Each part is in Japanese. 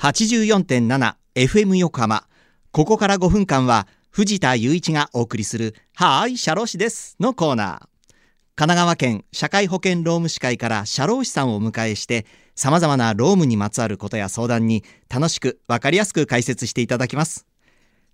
84.7FM 横浜。ここから5分間は藤田雄一がお送りする「はーい社労士です」のコーナー。神奈川県社会保険労務士会から社労士さんをお迎えしてさまざまな労務にまつわることや相談に楽しく分かりやすく解説していただきます。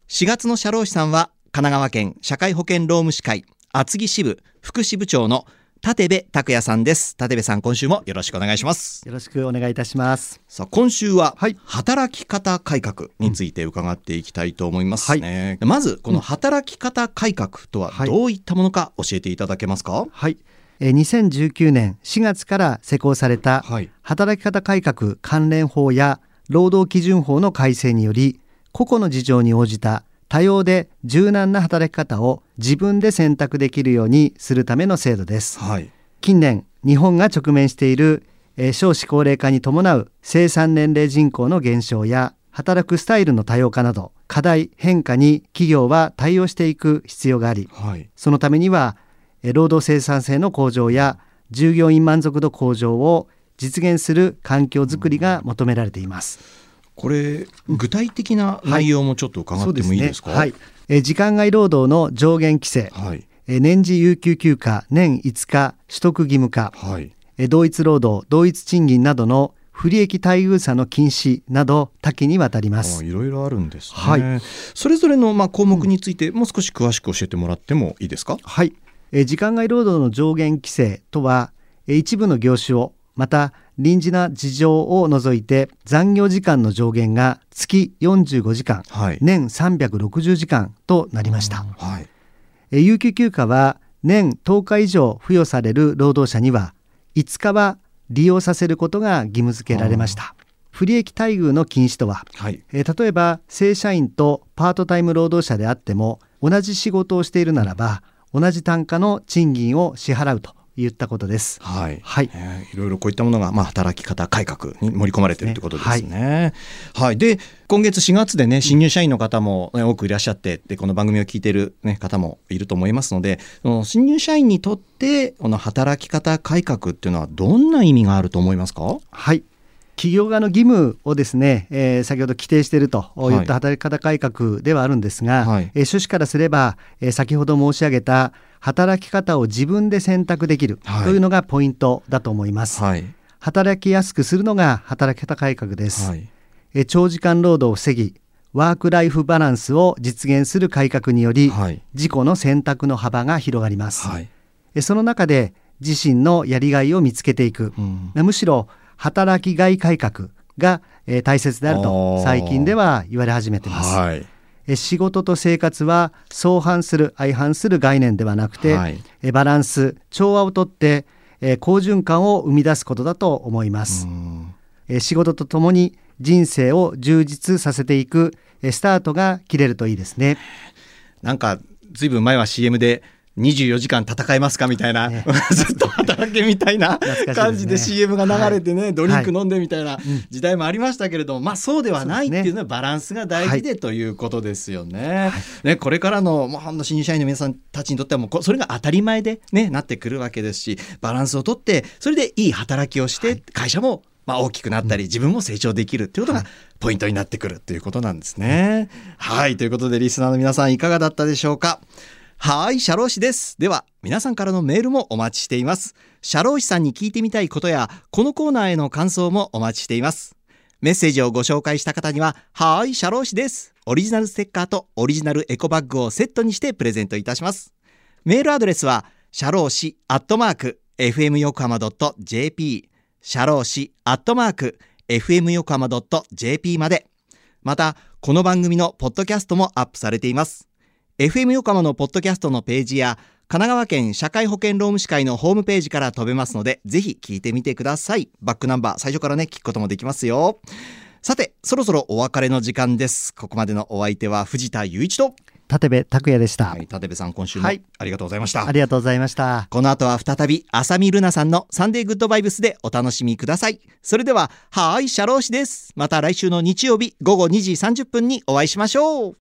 4月の社労士さんは神奈川県社会保険労務士会厚木支部副支部長の立部拓也さんです。立部さん今週もよろしくお願いします。よろしくお願いいたします。さあ今週ははい。働き方改革について伺っていきたいと思いますね、まずこの働き方改革とははい。どういったものか教えていただけますか？はい。えー2019年4月から施行されたはい。働き方改革関連法や労働基準法の改正により個々の事情に応じた多様で柔軟な働き方を自分で選択できるようにするための制度です。はい。近年日本が直面している、えー少子高齢化に伴う生産年齢人口の減少や働くスタイルの多様化など課題変化に企業は対応していく必要がありはい。そのためにはえー労働生産性の向上や従業員満足度向上を実現する環境づくりが求められています。これ具体的な内容もちょっと伺ってもいいですか？はい、えー時間外労働の上限規制、はい。えー年次有給休暇年5日取得義務化、はい。えー同一労働同一賃金などの不利益待遇差の禁止など多岐にわたりまあす。いろいろあるんですね、はい。それぞれのまあ項目についてもう少し詳しく教えてもらってもいいですか？はい、えー時間外労働の上限規制とは、えー一部の業種をまた臨時な事情を除いて残業時間の上限が月45時間はい。年360時間となりました。はい。えー有給休暇は年10日以上付与される労働者には5日は利用させることが義務付けられました。不利益待遇の禁止とははい。えー例えば正社員とパートタイム労働者であっても同じ仕事をしているならば同じ単価の賃金を支払うといったことです。はい、はい。えーいろいろこういったものが、まあ、働き方改革に盛り込まれているということですね。はい、で今月4月でね新入社員の方も、ね多くいらっしゃってでこの番組を聞いている、ね、方もいると思いますのでその新入社員にとってこの働き方改革っていうのはどんな意味があると思いますか？はい企業側の義務をですね、えー先ほど規定しているとはい。いった働き方改革ではあるんですが、はい。えー趣旨からすれば、えー先ほど申し上げた働き方を自分で選択できるはい。というのがポイントだと思います。はい。働きやすくするのが働き方改革です。はい。えー長時間労働を防ぎワークライフバランスを実現する改革により、はい。自己の選択の幅が広がります、はい。えーその中で自身のやりがいを見つけていく、うん。むしろ働きがい改革が、えー大切であるあとー。最近では言われ始めています、はい。えー仕事と生活は相反する相反する概念ではなくて、はい。えーバランス調和をとって、えー好循環を生み出すことだと思います、うん。えー仕事とともに人生を充実させていくえースタートが切れるといいですね。なんかずいぶん前は CM で24時間戦えますかみたいな、ね。ずっと働けみたいな感じで CM が流れてね、ドリンク飲んでみたいなうん。時代もありましたけれども、まあそうではないっていうのはバランスが大事ではということですよね。ねこれからのもう新入社員の皆さんたちにとってはもうこそれが当たり前で、ね、なってくるわけですしバランスをとってそれでいい働きをして、会社もまあ大きくなったり、自分も成長できるっていうことがポイントになってくるっていうことなんですね。はい。ということでリスナーの皆さんいかがだったでしょうか？はい、社労士です。では、皆さんからのメールもお待ちしています。社労士さんに聞いてみたいことや、このコーナーへの感想もお待ちしています。メッセージをご紹介した方には、はーい、社労士です。オリジナルステッカーとオリジナルエコバッグをセットにしてプレゼントいたします。メールアドレスは、社労士アットマーク、fm 横浜 .jp、社労士アットマーク、fm 横浜 .jp まで。また、この番組のポッドキャストもアップされています。FM 横浜のポッドキャストのページや神奈川県社会保険労務士会のホームページから飛べますのでぜひ聞いてみてください。バックナンバー最初からね聞くこともできますよ。さてそろそろお別れの時間です。ここまでのお相手は藤田雄一と立部拓也でした、はい立部さん今週もはい。ありがとうございました、ありがとうございました。この後は再び浅見ルナさんのサンデーグッドバイブスでお楽しみください。それでははーい社労士です。また来週の日曜日午後2時30分にお会いしましょう